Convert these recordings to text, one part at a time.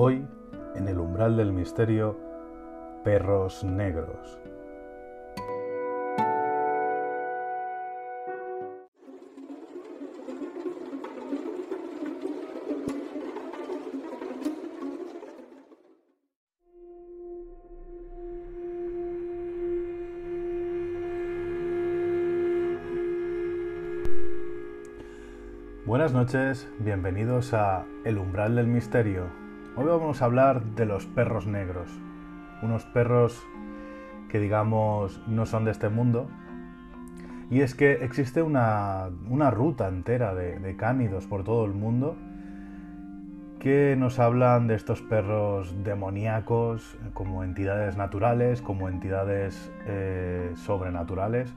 Hoy, en el umbral del misterio, perros negros. Buenas noches, bienvenidos a El umbral del misterio. Hoy vamos a hablar de los perros negros, unos perros que digamos no son de este mundo. Y es que existe una, ruta entera de, de, cánidos por todo el mundo que nos hablan de estos perros demoníacos como entidades naturales, como entidades eh, sobrenaturales,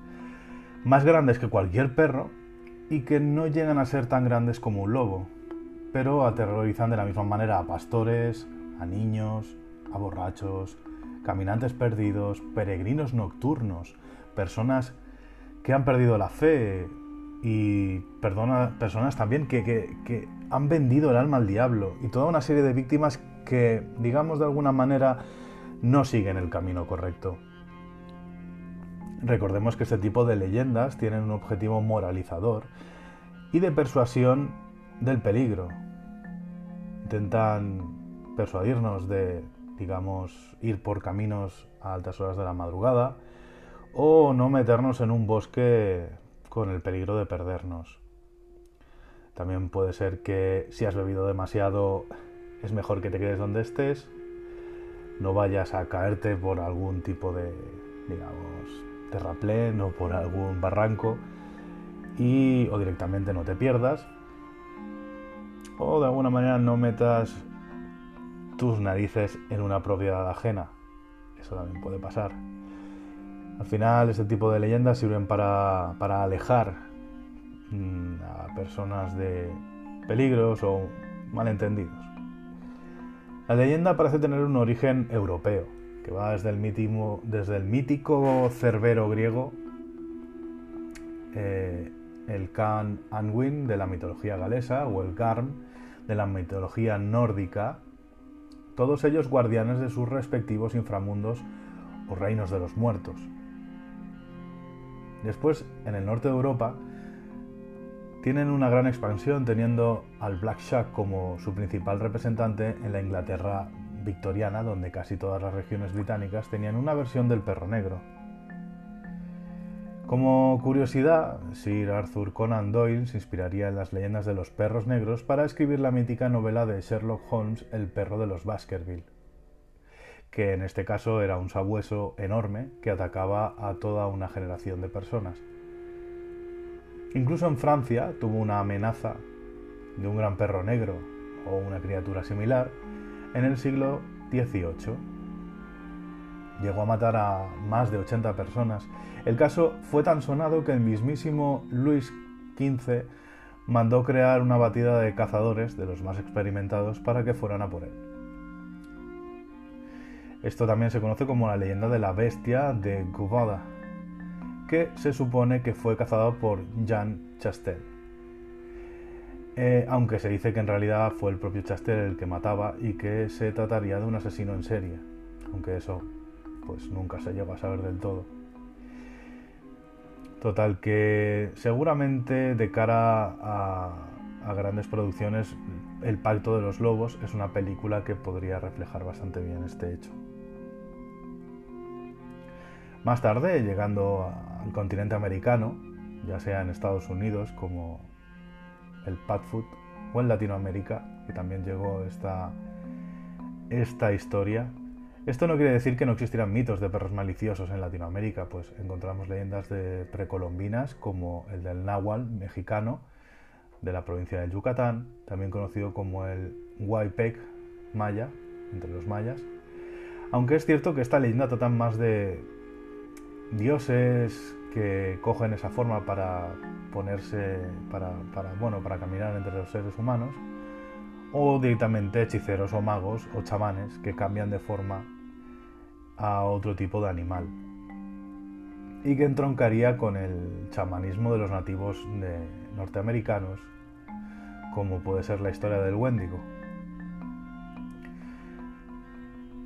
más grandes que cualquier perro y que no llegan a ser tan grandes como un lobo, pero aterrorizan de la misma manera a pastores, a niños, a borrachos, caminantes perdidos, peregrinos nocturnos, personas que han perdido la fe y personas también que, que han vendido el alma al diablo y toda una serie de víctimas que, digamos de alguna manera, no siguen el camino correcto. Recordemos que este tipo de leyendas tienen un objetivo moralizador y de persuasión del peligro. Intentan persuadirnos de, digamos, ir por caminos a altas horas de la madrugada o no meternos en un bosque con el peligro de perdernos. También puede ser que si has bebido demasiado es mejor que te quedes donde estés, no vayas a caerte por algún tipo de, digamos, terraplén o por algún barranco y o directamente no te pierdas o de alguna manera no metas tus narices en una propiedad ajena. Eso también puede pasar. Al final este tipo de leyendas sirven para, para alejar mm, a personas de peligros o malentendidos. La leyenda parece tener un origen europeo, que va desde el, mítico, desde el mítico cerbero griego, eh, el Can Anwin de la mitología galesa o el Garm de la mitología nórdica, todos ellos guardianes de sus respectivos inframundos o reinos de los muertos. Después, en el norte de Europa, tienen una gran expansión teniendo al Black Shark como su principal representante en la Inglaterra victoriana, donde casi todas las regiones británicas tenían una versión del perro negro. Como curiosidad, Sir Arthur Conan Doyle se inspiraría en las leyendas de los perros negros para escribir la mítica novela de Sherlock Holmes, El perro de los Baskerville, que en este caso era un sabueso enorme que atacaba a toda una generación de personas. Incluso en Francia tuvo una amenaza de un gran perro negro o una criatura similar en el siglo XVIII. Llegó a matar a más de 80 personas. El caso fue tan sonado que el mismísimo Luis XV mandó crear una batida de cazadores, de los más experimentados, para que fueran a por él. Esto también se conoce como la leyenda de la bestia de Guvada, que se supone que fue cazado por Jean Chastel. Eh, aunque se dice que en realidad fue el propio Chastel el que mataba y que se trataría de un asesino en serie, aunque eso pues nunca se llegó a saber del todo. Total, que seguramente de cara a, a grandes producciones, El Pacto de los Lobos es una película que podría reflejar bastante bien este hecho. Más tarde, llegando al continente americano, ya sea en Estados Unidos como el Padfoot, o en Latinoamérica, que también llegó esta, esta historia. Esto no quiere decir que no existieran mitos de perros maliciosos en Latinoamérica, pues encontramos leyendas de precolombinas como el del náhuatl mexicano de la provincia del Yucatán, también conocido como el Huaypec maya, entre los mayas. Aunque es cierto que esta leyenda trata más de dioses que cogen esa forma para ponerse, para, bueno, para caminar entre los seres humanos, o directamente hechiceros o magos o chamanes que cambian de forma a otro tipo de animal y que entroncaría con el chamanismo de los nativos norteamericanos, como puede ser la historia del Wendigo.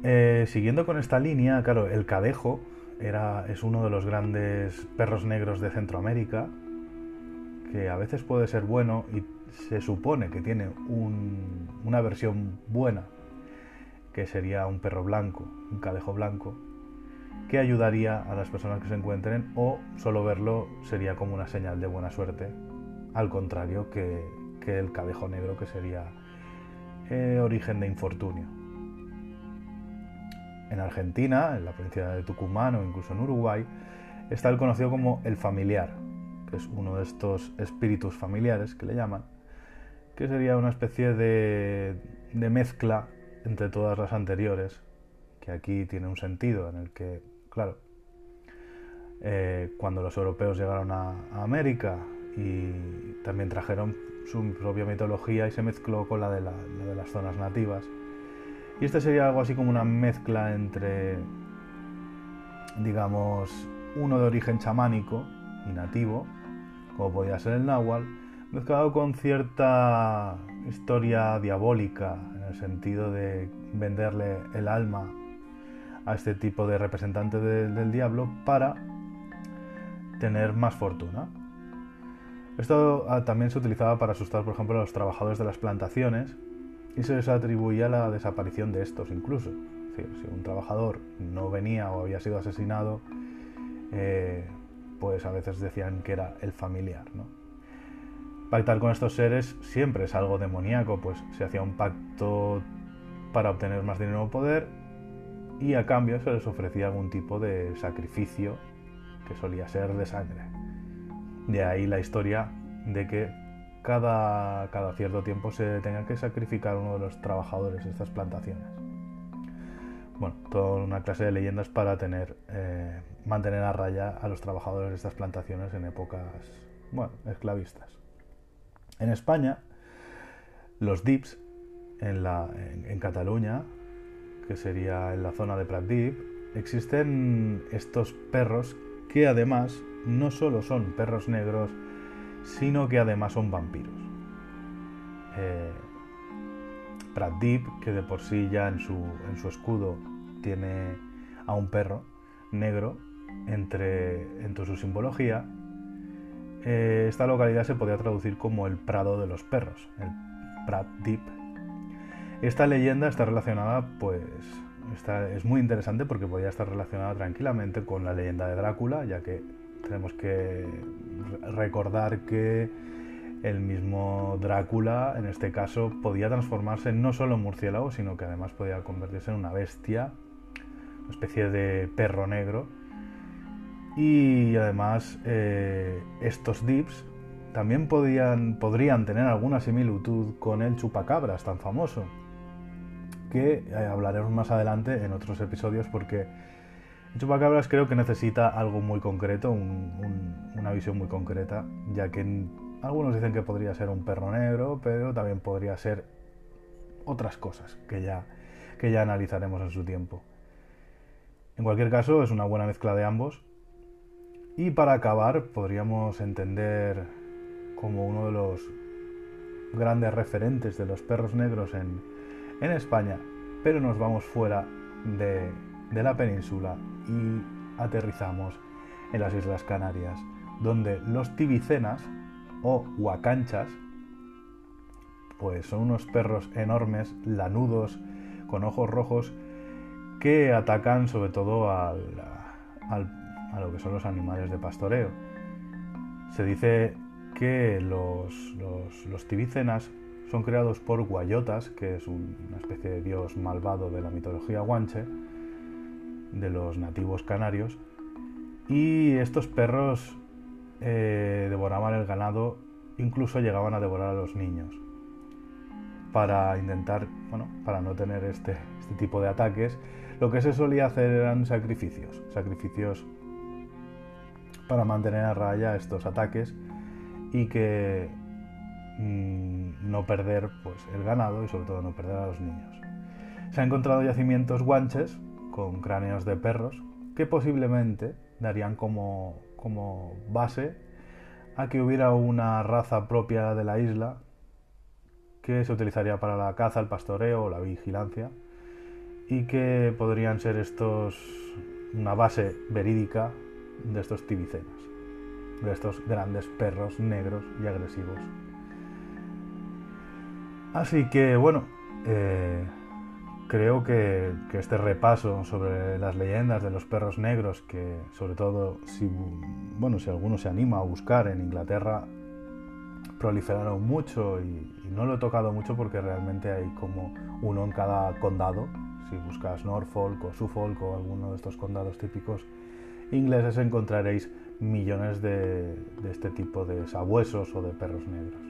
Eh, siguiendo con esta línea, claro, el cadejo era, es uno de los grandes perros negros de Centroamérica, que a veces puede ser bueno y se supone que tiene una versión buena, que sería un perro blanco, un cadejo blanco, que ayudaría a las personas que se encuentren o solo verlo sería como una señal de buena suerte, al contrario que, el cadejo negro que sería eh, origen de infortunio. En Argentina, en la provincia de Tucumán o incluso en Uruguay, está el conocido como el familiar, que es uno de estos espíritus familiares que le llaman, que sería una especie de, de mezcla entre todas las anteriores, que aquí tiene un sentido en el que Claro, eh, cuando los europeos llegaron a, América y también trajeron su propia mitología y se mezcló con la de, las zonas nativas. Y este sería algo así como una mezcla entre, digamos, uno de origen chamánico y nativo, como podía ser el náhuatl, mezclado con cierta historia diabólica, el sentido de venderle el alma a este tipo de representante del diablo para tener más fortuna. Esto ah, también se utilizaba para asustar, por ejemplo, a los trabajadores de las plantaciones y se les atribuía la desaparición de estos incluso. si un trabajador no venía o había sido asesinado, eh, pues a veces decían que era el familiar. ¿no? Pactar con estos seres siempre es algo demoníaco, pues se hacía un pacto para obtener más dinero o poder y a cambio se les ofrecía algún tipo de sacrificio que solía ser de sangre. De ahí la historia de que cada, cierto tiempo se tenga que sacrificar uno de los trabajadores de estas plantaciones. Bueno, toda una clase de leyendas para tener, eh, mantener a raya a los trabajadores de estas plantaciones en épocas, bueno, esclavistas. En España, los dips en, Cataluña que sería en la zona de Pratdip, existen estos perros que además no solo son perros negros, sino que además son vampiros. Eh, Pratdip, que de por sí ya en su, escudo tiene a un perro negro entre su simbología, eh, esta localidad se podría traducir como el Prado de los perros, el Pratdip esta leyenda está relacionada, pues, es muy interesante porque podría estar relacionada tranquilamente con la leyenda de Drácula, ya que tenemos que recordar que el mismo Drácula, en este caso, podía transformarse no solo en murciélago, sino que además podía convertirse en una bestia, una especie de perro negro. Y además, eh, estos dips también podían, podrían tener alguna similitud con el chupacabras tan famoso que eh, hablaremos más adelante en otros episodios porque el chupacabras creo que necesita algo muy concreto, una visión muy concreta, ya que algunos dicen que podría ser un perro negro, pero también podría ser otras cosas que ya, que ya analizaremos en su tiempo. En cualquier caso, es una buena mezcla de ambos. Y para acabar, podríamos entender como uno de los grandes referentes de los perros negros en, España, pero nos vamos fuera de, la península y aterrizamos en las Islas Canarias, donde los tibicenas o huacanchas, pues son unos perros enormes, lanudos, con ojos rojos, que atacan sobre todo a lo que son los animales de pastoreo. Se dice que los, los, tibicenas son creados por Guayotas, que es una especie de dios malvado de la mitología guanche, de los nativos canarios, y estos perros eh, devoraban el ganado, incluso llegaban a devorar a los niños, para intentar, bueno, para no tener este, este tipo de ataques, lo que se solía hacer eran sacrificios, sacrificios para mantener a raya estos ataques y que Mm, no perder pues, el ganado y sobre todo no perder a los niños. Se han encontrado yacimientos guanches con cráneos de perros que posiblemente darían como, como base a que hubiera una raza propia de la isla que se utilizaría para la caza, el pastoreo o la vigilancia y que podrían ser estos una base verídica de estos tibicenas, de estos grandes perros negros y agresivos. Así que bueno, eh, creo que, este repaso sobre las leyendas de los perros negros, que sobre todo si, bueno, si alguno se anima a buscar en Inglaterra, proliferaron mucho y, no lo he tocado mucho porque realmente hay como uno en cada condado. Si buscas Norfolk o Suffolk o alguno de estos condados típicos ingleses encontraréis millones de, de este tipo de sabuesos o de perros negros.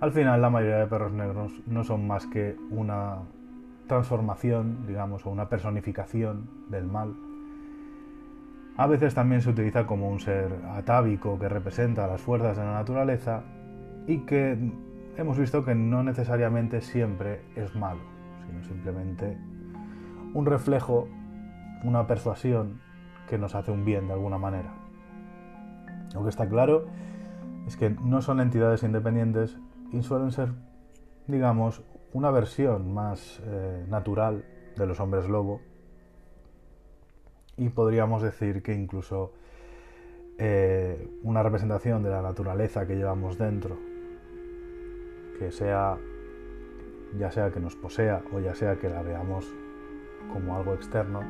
Al final la mayoría de perros negros no son más que una transformación, digamos, o una personificación del mal. A veces también se utiliza como un ser atávico que representa las fuerzas de la naturaleza y que hemos visto que no necesariamente siempre es malo, sino simplemente un reflejo, una persuasión que nos hace un bien de alguna manera. Lo que está claro es que no son entidades independientes y suelen ser, digamos, una versión más eh, natural de los hombres lobo y podríamos decir que incluso eh, una representación de la naturaleza que llevamos dentro, que sea ya sea que nos posea o ya sea que la veamos como algo externo,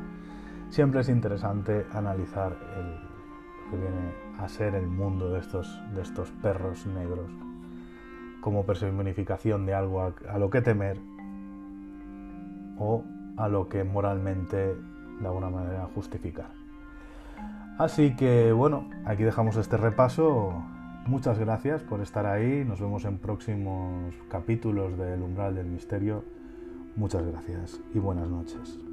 siempre es interesante analizar lo que viene a ser el mundo de estos, de estos perros negros como personificación de algo a, lo que temer o a lo que moralmente de alguna manera justificar. Así que bueno, aquí dejamos este repaso. Muchas gracias por estar ahí. Nos vemos en próximos capítulos del umbral del misterio. Muchas gracias y buenas noches.